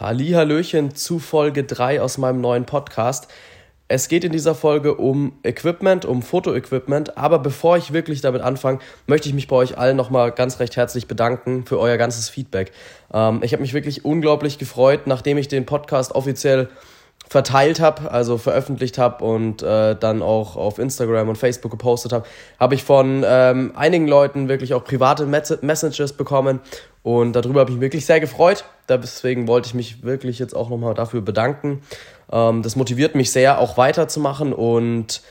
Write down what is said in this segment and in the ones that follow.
Hallöchen zu Folge 3 aus meinem neuen Podcast. Es geht in dieser Folge um Equipment, um Fotoequipment, aber bevor ich wirklich damit anfange, möchte ich mich bei euch allen nochmal ganz recht herzlich bedanken für euer ganzes Feedback. Ähm, ich habe mich wirklich unglaublich gefreut, nachdem ich den Podcast offiziell verteilt habe, also veröffentlicht habe und äh, dann auch auf Instagram und Facebook gepostet habe, habe ich von ähm, einigen Leuten wirklich auch private Messages bekommen und darüber habe ich mich wirklich sehr gefreut. Deswegen wollte ich mich wirklich jetzt auch nochmal dafür bedanken. Ähm, das motiviert mich sehr, auch weiterzumachen und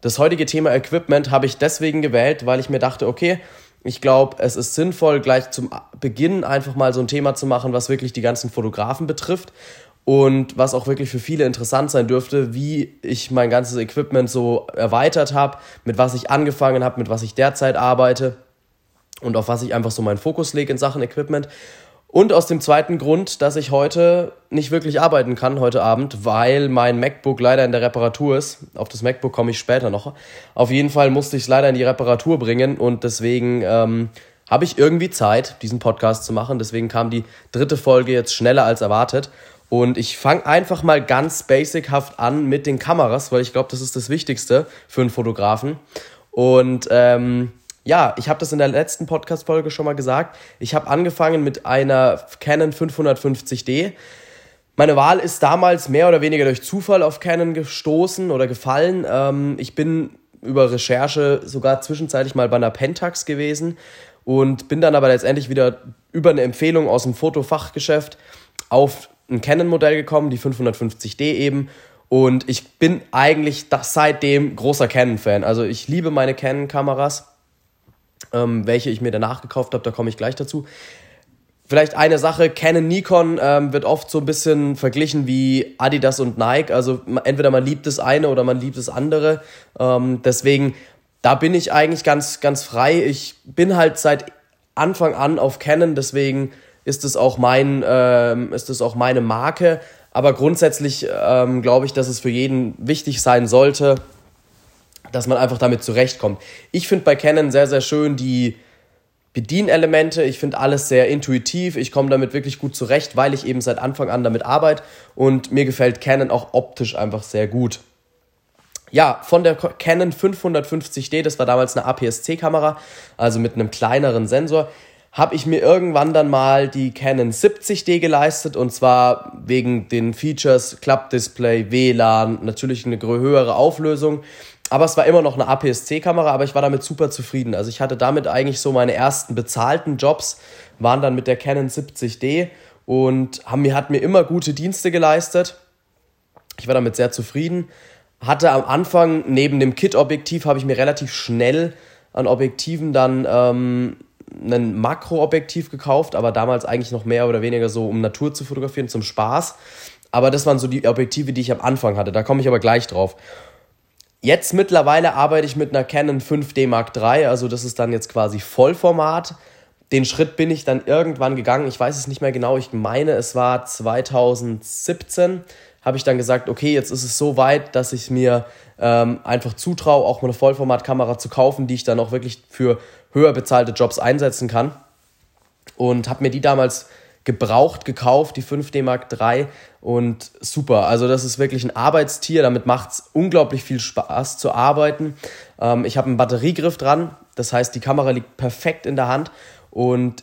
das heutige Thema Equipment habe ich deswegen gewählt, weil ich mir dachte, okay, ich glaube, es ist sinnvoll, gleich zum Beginn einfach mal so ein Thema zu machen, was wirklich die ganzen Fotografen betrifft und was auch wirklich für viele interessant sein dürfte, wie ich mein ganzes Equipment so erweitert habe, mit was ich angefangen habe, mit was ich derzeit arbeite und auf was ich einfach so meinen Fokus lege in Sachen Equipment. Und aus dem zweiten Grund, dass ich heute nicht wirklich arbeiten kann, heute Abend, weil mein MacBook leider in der Reparatur ist. Auf das MacBook komme ich später noch. Auf jeden Fall musste ich es leider in die Reparatur bringen und deswegen ähm, habe ich irgendwie Zeit, diesen Podcast zu machen. Deswegen kam die dritte Folge jetzt schneller als erwartet. Und ich fange einfach mal ganz basichaft an mit den Kameras, weil ich glaube, das ist das Wichtigste für einen Fotografen. Und ähm, ja, ich habe das in der letzten Podcast-Folge schon mal gesagt. Ich habe angefangen mit einer Canon 550D. Meine Wahl ist damals mehr oder weniger durch Zufall auf Canon gestoßen oder gefallen. Ähm, ich bin über Recherche sogar zwischenzeitlich mal bei einer Pentax gewesen und bin dann aber letztendlich wieder über eine Empfehlung aus dem Fotofachgeschäft auf ein Canon-Modell gekommen, die 550D eben. Und ich bin eigentlich seitdem großer Canon-Fan. Also ich liebe meine Canon-Kameras, ähm, welche ich mir danach gekauft habe, da komme ich gleich dazu. Vielleicht eine Sache, Canon Nikon ähm, wird oft so ein bisschen verglichen wie Adidas und Nike. Also entweder man liebt das eine oder man liebt das andere. Ähm, deswegen, da bin ich eigentlich ganz, ganz frei. Ich bin halt seit Anfang an auf Canon, deswegen ist es auch mein, ähm, ist es auch meine Marke. Aber grundsätzlich ähm, glaube ich, dass es für jeden wichtig sein sollte, dass man einfach damit zurechtkommt. Ich finde bei Canon sehr, sehr schön die Bedienelemente. Ich finde alles sehr intuitiv. Ich komme damit wirklich gut zurecht, weil ich eben seit Anfang an damit arbeite. Und mir gefällt Canon auch optisch einfach sehr gut. Ja, von der Canon 550D, das war damals eine APS-C-Kamera, also mit einem kleineren Sensor, habe ich mir irgendwann dann mal die Canon 70D geleistet und zwar wegen den Features Klappdisplay, WLAN, natürlich eine höhere Auflösung. Aber es war immer noch eine APS-C-Kamera, aber ich war damit super zufrieden. Also ich hatte damit eigentlich so meine ersten bezahlten Jobs, waren dann mit der Canon 70D und haben mir, hat mir immer gute Dienste geleistet. Ich war damit sehr zufrieden. Hatte am Anfang neben dem Kit-Objektiv habe ich mir relativ schnell an Objektiven dann ähm, ein Makroobjektiv gekauft, aber damals eigentlich noch mehr oder weniger so, um Natur zu fotografieren, zum Spaß. Aber das waren so die Objektive, die ich am Anfang hatte. Da komme ich aber gleich drauf. Jetzt mittlerweile arbeite ich mit einer Canon 5D Mark III, also das ist dann jetzt quasi Vollformat. Den Schritt bin ich dann irgendwann gegangen. Ich weiß es nicht mehr genau. Ich meine, es war 2017 habe ich dann gesagt, okay, jetzt ist es so weit, dass ich mir ähm, einfach zutraue, auch mal eine Vollformatkamera zu kaufen, die ich dann auch wirklich für höher bezahlte Jobs einsetzen kann. Und habe mir die damals gebraucht gekauft, die 5D Mark III und super. Also das ist wirklich ein Arbeitstier, damit macht es unglaublich viel Spaß zu arbeiten. Ähm, ich habe einen Batteriegriff dran, das heißt die Kamera liegt perfekt in der Hand und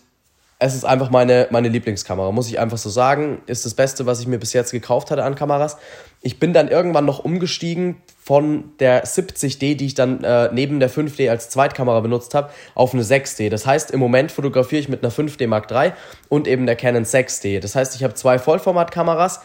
es ist einfach meine, meine Lieblingskamera, muss ich einfach so sagen. Ist das Beste, was ich mir bis jetzt gekauft hatte an Kameras. Ich bin dann irgendwann noch umgestiegen von der 70D, die ich dann äh, neben der 5D als Zweitkamera benutzt habe, auf eine 6D. Das heißt, im Moment fotografiere ich mit einer 5D Mark III und eben der Canon 6D. Das heißt, ich habe zwei Vollformatkameras,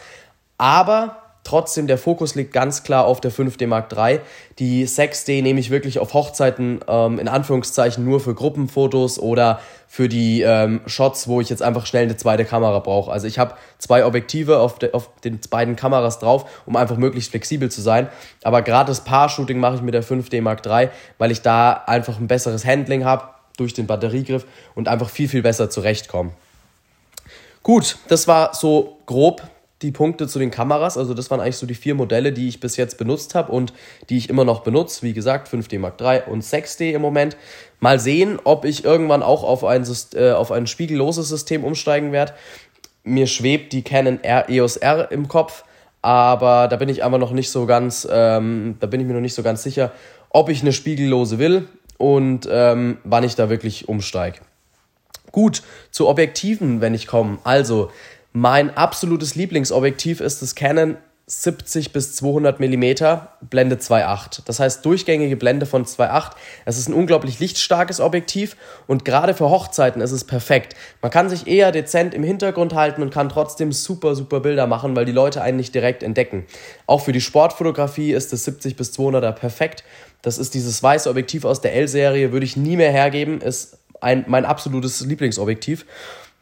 aber Trotzdem, der Fokus liegt ganz klar auf der 5D Mark III. Die 6D nehme ich wirklich auf Hochzeiten ähm, in Anführungszeichen nur für Gruppenfotos oder für die ähm, Shots, wo ich jetzt einfach schnell eine zweite Kamera brauche. Also ich habe zwei Objektive auf, de, auf den beiden Kameras drauf, um einfach möglichst flexibel zu sein. Aber gerade das Paar-Shooting mache ich mit der 5D Mark III, weil ich da einfach ein besseres Handling habe durch den Batteriegriff und einfach viel, viel besser zurechtkomme. Gut, das war so grob die Punkte zu den Kameras. Also das waren eigentlich so die vier Modelle, die ich bis jetzt benutzt habe und die ich immer noch benutze. Wie gesagt, 5D Mark III und 6D im Moment. Mal sehen, ob ich irgendwann auch auf ein, äh, auf ein spiegelloses System umsteigen werde. mir schwebt die Canon R, EOS R im Kopf, aber da bin ich einfach noch nicht so ganz, ähm, da bin ich mir noch nicht so ganz sicher, ob ich eine spiegellose will und ähm, wann ich da wirklich umsteige. Gut, zu Objektiven, wenn ich komme. Also, mein absolutes Lieblingsobjektiv ist das Canon 70 bis 200 mm Blende 2.8. Das heißt durchgängige Blende von 2.8. Es ist ein unglaublich lichtstarkes Objektiv und gerade für Hochzeiten ist es perfekt. Man kann sich eher dezent im Hintergrund halten und kann trotzdem super, super Bilder machen, weil die Leute einen nicht direkt entdecken. Auch für die Sportfotografie ist das 70 bis 200er perfekt. Das ist dieses weiße Objektiv aus der L-Serie, würde ich nie mehr hergeben, ist ein, mein absolutes Lieblingsobjektiv.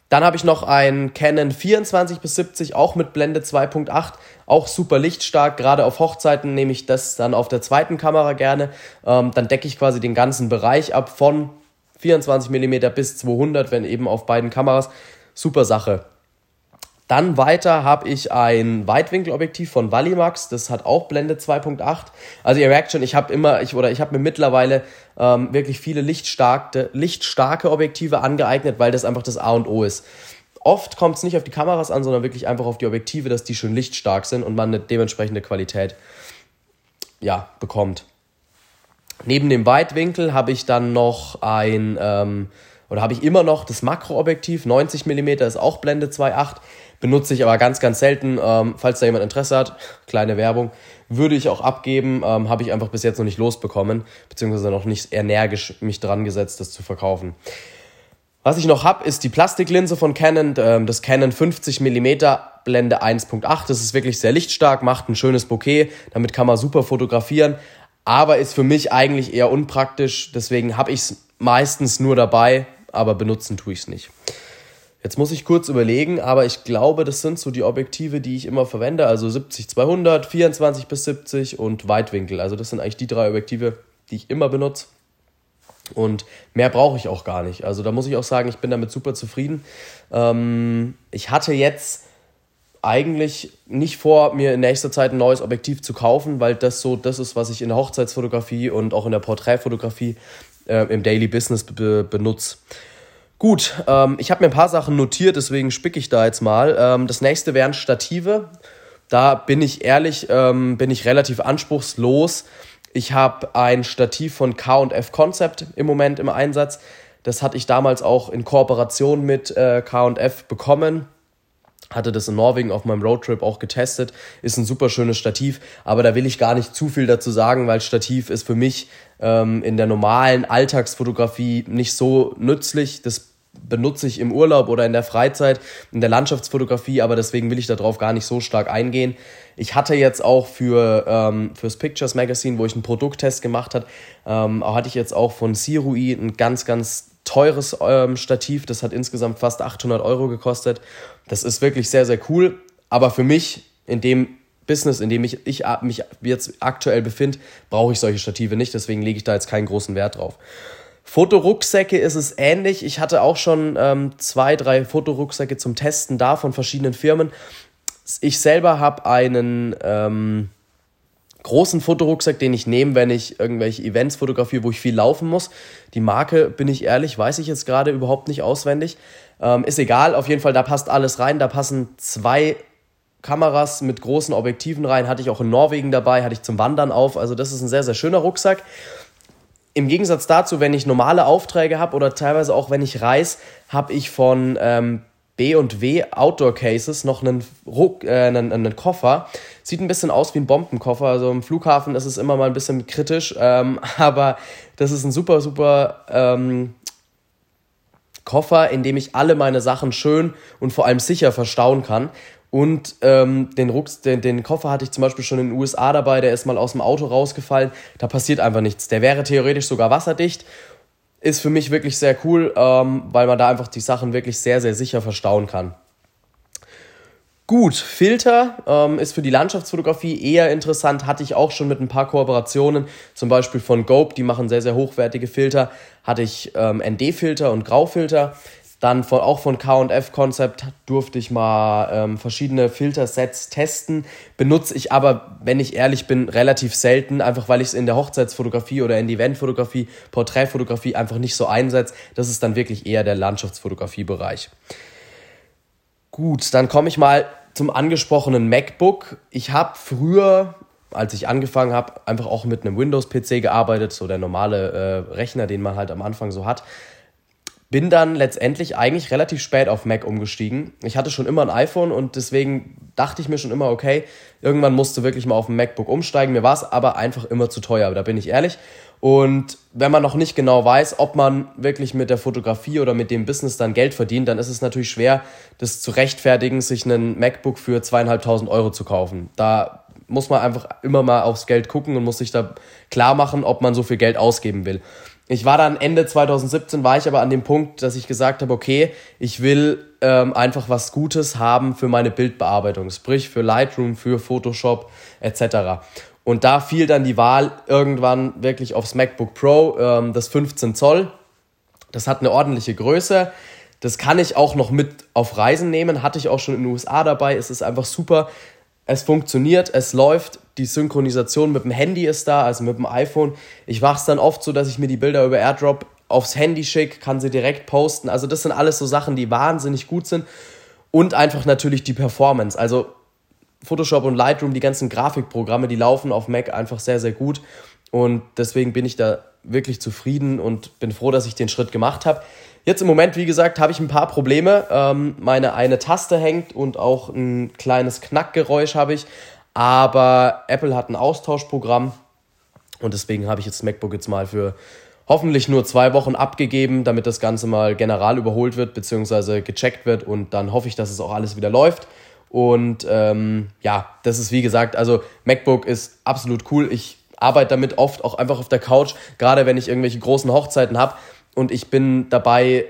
Dann habe ich noch ein Canon 24 bis 70, auch mit Blende 2.8, auch super lichtstark. Gerade auf Hochzeiten nehme ich das dann auf der zweiten Kamera gerne. Ähm, dann decke ich quasi den ganzen Bereich ab von 24 mm bis 200, wenn eben auf beiden Kameras. Super Sache. Dann weiter habe ich ein Weitwinkelobjektiv von Valimax, das hat auch Blende 2.8. Also ihr merkt schon, ich habe immer, ich oder ich habe mir mittlerweile ähm, wirklich viele lichtstarke, lichtstarke Objektive angeeignet, weil das einfach das A und O ist. Oft kommt es nicht auf die Kameras an, sondern wirklich einfach auf die Objektive, dass die schön lichtstark sind und man eine dementsprechende Qualität ja, bekommt. Neben dem Weitwinkel habe ich dann noch ein, ähm, oder habe ich immer noch das Makroobjektiv, 90 mm ist auch Blende 2.8 benutze ich aber ganz, ganz selten. Ähm, falls da jemand Interesse hat, kleine Werbung, würde ich auch abgeben. Ähm, Habe ich einfach bis jetzt noch nicht losbekommen, beziehungsweise noch nicht energisch mich dran gesetzt, das zu verkaufen. Was ich noch habe, ist die Plastiklinse von Canon, ähm, das Canon 50 mm Blende 1.8. Das ist wirklich sehr lichtstark, macht ein schönes Bouquet, damit kann man super fotografieren, aber ist für mich eigentlich eher unpraktisch. Deswegen habe ich es meistens nur dabei, aber benutzen tue ich es nicht. Jetzt muss ich kurz überlegen, aber ich glaube, das sind so die Objektive, die ich immer verwende. Also 70-200, 24 bis 70 und Weitwinkel. Also das sind eigentlich die drei Objektive, die ich immer benutze. Und mehr brauche ich auch gar nicht. Also da muss ich auch sagen, ich bin damit super zufrieden. Ähm, ich hatte jetzt eigentlich nicht vor, mir in nächster Zeit ein neues Objektiv zu kaufen, weil das so das ist, was ich in der Hochzeitsfotografie und auch in der Porträtfotografie äh, im Daily Business be benutze. Gut, ähm, ich habe mir ein paar Sachen notiert, deswegen spicke ich da jetzt mal. Ähm, das nächste wären Stative. Da bin ich ehrlich, ähm, bin ich relativ anspruchslos. Ich habe ein Stativ von K&F Concept im Moment im Einsatz. Das hatte ich damals auch in Kooperation mit äh, K&F bekommen hatte das in Norwegen auf meinem Roadtrip auch getestet. Ist ein super schönes Stativ, aber da will ich gar nicht zu viel dazu sagen, weil Stativ ist für mich ähm, in der normalen Alltagsfotografie nicht so nützlich. Das benutze ich im Urlaub oder in der Freizeit, in der Landschaftsfotografie, aber deswegen will ich darauf gar nicht so stark eingehen. Ich hatte jetzt auch für ähm, fürs Pictures Magazine, wo ich einen Produkttest gemacht habe, ähm, hatte ich jetzt auch von Sirui ein ganz, ganz teures ähm, Stativ. Das hat insgesamt fast 800 Euro gekostet. Das ist wirklich sehr, sehr cool. Aber für mich in dem Business, in dem ich, ich mich jetzt aktuell befinde, brauche ich solche Stative nicht. Deswegen lege ich da jetzt keinen großen Wert drauf. Fotorucksäcke ist es ähnlich. Ich hatte auch schon ähm, zwei, drei Fotorucksäcke zum Testen da von verschiedenen Firmen. Ich selber habe einen ähm, großen Fotorucksack, den ich nehme, wenn ich irgendwelche Events fotografiere, wo ich viel laufen muss. Die Marke, bin ich ehrlich, weiß ich jetzt gerade überhaupt nicht auswendig. Ähm, ist egal, auf jeden Fall, da passt alles rein. Da passen zwei Kameras mit großen Objektiven rein. Hatte ich auch in Norwegen dabei, hatte ich zum Wandern auf. Also das ist ein sehr, sehr schöner Rucksack. Im Gegensatz dazu, wenn ich normale Aufträge habe oder teilweise auch wenn ich reise, habe ich von ähm, B&W Outdoor Cases noch einen, Ruck, äh, einen, einen, Koffer. Sieht ein bisschen aus wie ein Bombenkoffer. Also im Flughafen ist es immer mal ein bisschen kritisch, ähm, aber das ist ein super, super ähm, Koffer, in dem ich alle meine Sachen schön und vor allem sicher verstauen kann. Und ähm, den, Rucks, den, den Koffer hatte ich zum Beispiel schon in den USA dabei, der ist mal aus dem Auto rausgefallen. Da passiert einfach nichts. Der wäre theoretisch sogar wasserdicht ist für mich wirklich sehr cool, ähm, weil man da einfach die Sachen wirklich sehr, sehr sicher verstauen kann. Gut, Filter ähm, ist für die Landschaftsfotografie eher interessant, hatte ich auch schon mit ein paar Kooperationen, zum Beispiel von Gope, die machen sehr, sehr hochwertige Filter, hatte ich ähm, ND-Filter und Graufilter. Dann von, auch von KF Concept durfte ich mal ähm, verschiedene Filtersets testen. Benutze ich aber, wenn ich ehrlich bin, relativ selten, einfach weil ich es in der Hochzeitsfotografie oder in der Eventfotografie, Porträtfotografie einfach nicht so einsetze. Das ist dann wirklich eher der Landschaftsfotografiebereich. Gut, dann komme ich mal zum angesprochenen MacBook. Ich habe früher, als ich angefangen habe, einfach auch mit einem Windows-PC gearbeitet, so der normale äh, Rechner, den man halt am Anfang so hat. Bin dann letztendlich eigentlich relativ spät auf Mac umgestiegen. Ich hatte schon immer ein iPhone und deswegen dachte ich mir schon immer, okay, irgendwann musst du wirklich mal auf ein MacBook umsteigen. Mir war es aber einfach immer zu teuer, da bin ich ehrlich. Und wenn man noch nicht genau weiß, ob man wirklich mit der Fotografie oder mit dem Business dann Geld verdient, dann ist es natürlich schwer, das zu rechtfertigen, sich einen MacBook für zweieinhalbtausend Euro zu kaufen. Da muss man einfach immer mal aufs Geld gucken und muss sich da klar machen, ob man so viel Geld ausgeben will. Ich war dann Ende 2017, war ich aber an dem Punkt, dass ich gesagt habe, okay, ich will ähm, einfach was Gutes haben für meine Bildbearbeitung, sprich für Lightroom, für Photoshop etc. Und da fiel dann die Wahl irgendwann wirklich aufs MacBook Pro, ähm, das 15 Zoll. Das hat eine ordentliche Größe. Das kann ich auch noch mit auf Reisen nehmen, hatte ich auch schon in den USA dabei. Es ist einfach super. Es funktioniert, es läuft die Synchronisation mit dem Handy ist da, also mit dem iPhone. Ich mache es dann oft so, dass ich mir die Bilder über AirDrop aufs Handy schicke, kann sie direkt posten. Also das sind alles so Sachen, die wahnsinnig gut sind. Und einfach natürlich die Performance. Also Photoshop und Lightroom, die ganzen Grafikprogramme, die laufen auf Mac einfach sehr, sehr gut. Und deswegen bin ich da wirklich zufrieden und bin froh, dass ich den Schritt gemacht habe. Jetzt im Moment, wie gesagt, habe ich ein paar Probleme. Ähm, meine eine Taste hängt und auch ein kleines Knackgeräusch habe ich. Aber Apple hat ein Austauschprogramm und deswegen habe ich jetzt MacBook jetzt mal für hoffentlich nur zwei Wochen abgegeben, damit das Ganze mal general überholt wird, beziehungsweise gecheckt wird und dann hoffe ich, dass es auch alles wieder läuft. Und ähm, ja, das ist wie gesagt, also MacBook ist absolut cool. Ich arbeite damit oft auch einfach auf der Couch, gerade wenn ich irgendwelche großen Hochzeiten habe und ich bin dabei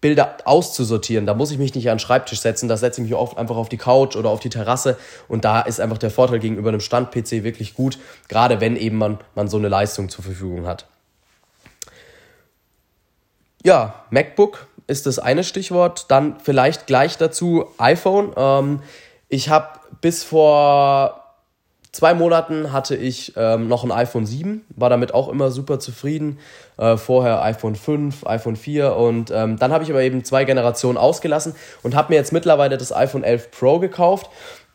Bilder auszusortieren. Da muss ich mich nicht an den Schreibtisch setzen, da setze ich mich oft einfach auf die Couch oder auf die Terrasse und da ist einfach der Vorteil gegenüber einem Stand-PC wirklich gut, gerade wenn eben man, man so eine Leistung zur Verfügung hat. Ja, MacBook ist das eine Stichwort. Dann vielleicht gleich dazu iPhone. Ähm, ich habe bis vor zwei Monaten hatte ich ähm, noch ein iPhone 7, war damit auch immer super zufrieden. Äh, vorher iPhone 5, iPhone 4 und ähm, dann habe ich aber eben zwei Generationen ausgelassen und habe mir jetzt mittlerweile das iPhone 11 Pro gekauft.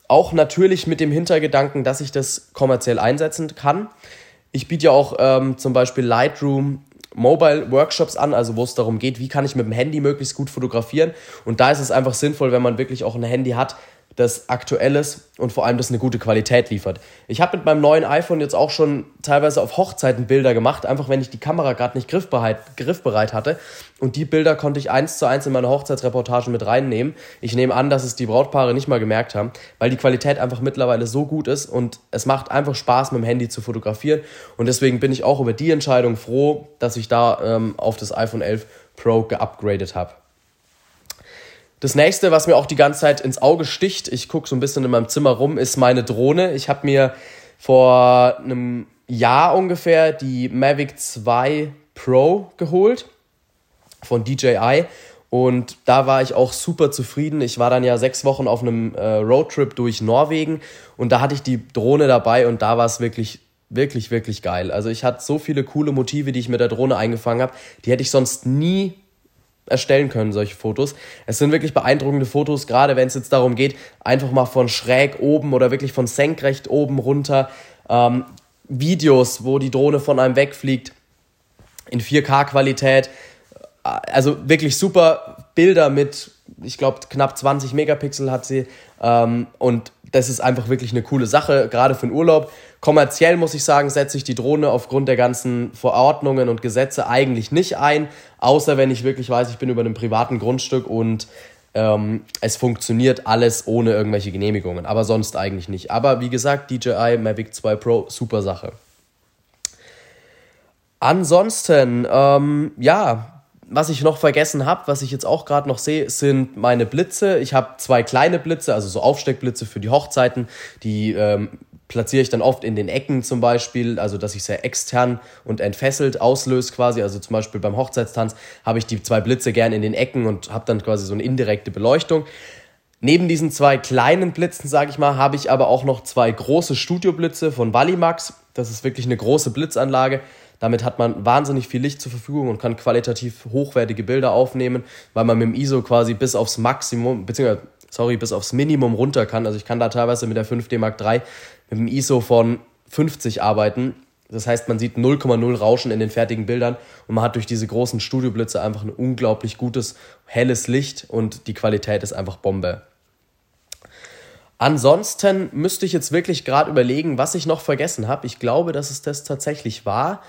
Auch natürlich mit dem Hintergedanken, dass ich das kommerziell einsetzen kann. Ich biete ja auch ähm, zum Beispiel Lightroom Mobile Workshops an, also wo es darum geht, wie kann ich mit dem Handy möglichst gut fotografieren. Und da ist es einfach sinnvoll, wenn man wirklich auch ein Handy hat, das aktuell ist und vor allem das eine gute Qualität liefert. Ich habe mit meinem neuen iPhone jetzt auch schon teilweise auf Hochzeiten Bilder gemacht, einfach wenn ich die Kamera gerade nicht griffbereit, griffbereit hatte. Und die Bilder konnte ich eins zu eins in meine Hochzeitsreportage mit reinnehmen. Ich nehme an, dass es die Brautpaare nicht mal gemerkt haben, weil die Qualität einfach mittlerweile so gut ist und es macht einfach Spaß, mit dem Handy zu fotografieren. Und deswegen bin ich auch über die Entscheidung froh, dass ich da ähm, auf das iPhone 11 Pro geupgradet habe. Das nächste, was mir auch die ganze Zeit ins Auge sticht, ich gucke so ein bisschen in meinem Zimmer rum, ist meine Drohne. Ich habe mir vor einem Jahr ungefähr die Mavic 2 Pro geholt von DJI. Und da war ich auch super zufrieden. Ich war dann ja sechs Wochen auf einem äh, Roadtrip durch Norwegen und da hatte ich die Drohne dabei und da war es wirklich, wirklich, wirklich geil. Also ich hatte so viele coole Motive, die ich mit der Drohne eingefangen habe, die hätte ich sonst nie erstellen können, solche Fotos. Es sind wirklich beeindruckende Fotos, gerade wenn es jetzt darum geht, einfach mal von schräg oben oder wirklich von senkrecht oben runter. Ähm, Videos, wo die Drohne von einem wegfliegt, in 4K-Qualität. Also wirklich super Bilder mit, ich glaube, knapp 20 Megapixel hat sie. Ähm, und das ist einfach wirklich eine coole Sache, gerade für den Urlaub. Kommerziell muss ich sagen, setze ich die Drohne aufgrund der ganzen Verordnungen und Gesetze eigentlich nicht ein, außer wenn ich wirklich weiß, ich bin über einem privaten Grundstück und ähm, es funktioniert alles ohne irgendwelche Genehmigungen, aber sonst eigentlich nicht. Aber wie gesagt, DJI Mavic 2 Pro, super Sache. Ansonsten, ähm, ja, was ich noch vergessen habe, was ich jetzt auch gerade noch sehe, sind meine Blitze. Ich habe zwei kleine Blitze, also so Aufsteckblitze für die Hochzeiten. Die ähm, platziere ich dann oft in den Ecken zum Beispiel, also dass ich sehr extern und entfesselt auslöse quasi. Also zum Beispiel beim Hochzeitstanz habe ich die zwei Blitze gern in den Ecken und habe dann quasi so eine indirekte Beleuchtung. Neben diesen zwei kleinen Blitzen, sage ich mal, habe ich aber auch noch zwei große Studioblitze von Valimax. Das ist wirklich eine große Blitzanlage Damit hat man wahnsinnig viel Licht zur Verfügung und kann qualitativ hochwertige Bilder aufnehmen, weil man mit dem ISO quasi bis aufs Maximum, beziehungsweise, sorry, bis aufs Minimum runter kann. Also ich kann da teilweise mit der 5D Mark III mit dem ISO von 50 arbeiten. Das heißt, man sieht 0,0 Rauschen in den fertigen Bildern und man hat durch diese großen Studioblitze einfach ein unglaublich gutes, helles Licht und die Qualität ist einfach Bombe. Ansonsten müsste ich jetzt wirklich gerade überlegen, was ich noch vergessen habe. Ich glaube, dass es das tatsächlich war.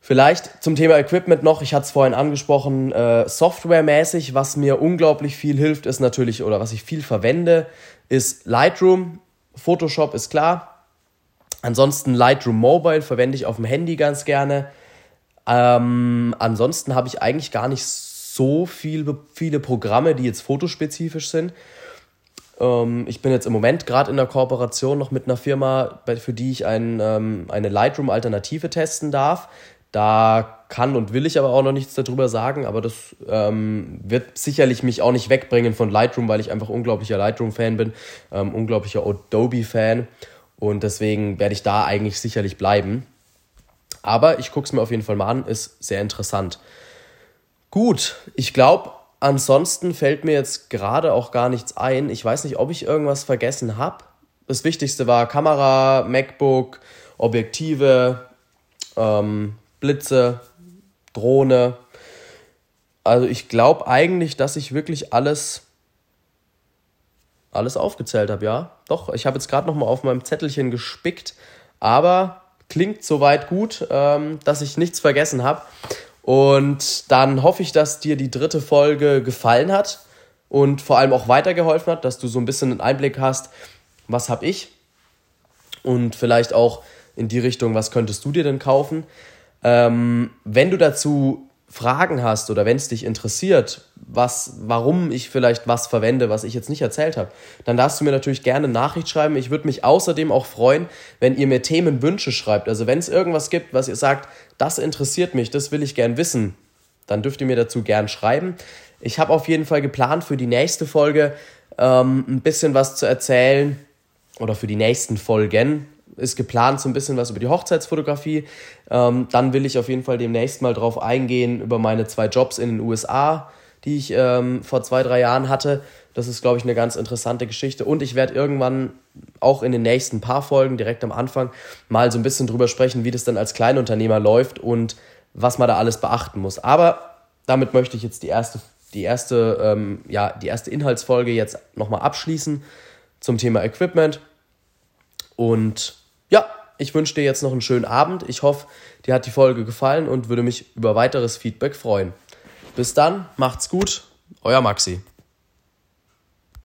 Vielleicht zum Thema Equipment noch, ich hatte es vorhin angesprochen, äh, softwaremäßig, was mir unglaublich viel hilft, ist natürlich, oder was ich viel verwende, ist Lightroom. Photoshop ist klar. Ansonsten Lightroom Mobile verwende ich auf dem Handy ganz gerne. Ähm, ansonsten habe ich eigentlich gar nicht so viel, viele Programme, die jetzt fotospezifisch sind. Ähm, ich bin jetzt im Moment gerade in der Kooperation noch mit einer Firma, für die ich ein, ähm, eine Lightroom-Alternative testen darf. Da kann und will ich aber auch noch nichts darüber sagen, aber das ähm, wird sicherlich mich auch nicht wegbringen von Lightroom, weil ich einfach unglaublicher Lightroom-Fan bin, ähm, unglaublicher Adobe-Fan und deswegen werde ich da eigentlich sicherlich bleiben. Aber ich gucke es mir auf jeden Fall mal an, ist sehr interessant. Gut, ich glaube, Ansonsten fällt mir jetzt gerade auch gar nichts ein. Ich weiß nicht, ob ich irgendwas vergessen habe. Das Wichtigste war Kamera, MacBook, Objektive, ähm, Blitze, Drohne. Also ich glaube eigentlich, dass ich wirklich alles, alles aufgezählt habe, ja. Doch, ich habe jetzt gerade noch mal auf meinem Zettelchen gespickt, aber klingt soweit gut, ähm, dass ich nichts vergessen habe. Und dann hoffe ich, dass dir die dritte Folge gefallen hat und vor allem auch weitergeholfen hat, dass du so ein bisschen einen Einblick hast, was habe ich und vielleicht auch in die Richtung, was könntest du dir denn kaufen. Ähm, wenn du dazu Fragen hast oder wenn es dich interessiert, was, warum ich vielleicht was verwende, was ich jetzt nicht erzählt habe, dann darfst du mir natürlich gerne eine Nachricht schreiben. Ich würde mich außerdem auch freuen, wenn ihr mir Themenwünsche schreibt. Also wenn es irgendwas gibt, was ihr sagt, das interessiert mich, das will ich gern wissen, dann dürft ihr mir dazu gern schreiben. Ich habe auf jeden Fall geplant für die nächste Folge ähm, ein bisschen was zu erzählen oder für die nächsten Folgen ist geplant so ein bisschen was über die Hochzeitsfotografie. Ähm, dann will ich auf jeden Fall demnächst mal drauf eingehen über meine zwei Jobs in den USA, die ich ähm, vor zwei, drei Jahren hatte. Das ist, glaube ich, eine ganz interessante Geschichte. Und ich werde irgendwann auch in den nächsten paar Folgen direkt am Anfang mal so ein bisschen drüber sprechen, wie das dann als Kleinunternehmer läuft und was man da alles beachten muss. Aber damit möchte ich jetzt die erste, die erste, ähm, ja, die erste Inhaltsfolge jetzt nochmal abschließen zum Thema Equipment. Und ja, ich wünsche dir jetzt noch einen schönen Abend. Ich hoffe, dir hat die Folge gefallen und würde mich über weiteres Feedback freuen. Bis dann, macht's gut, euer Maxi.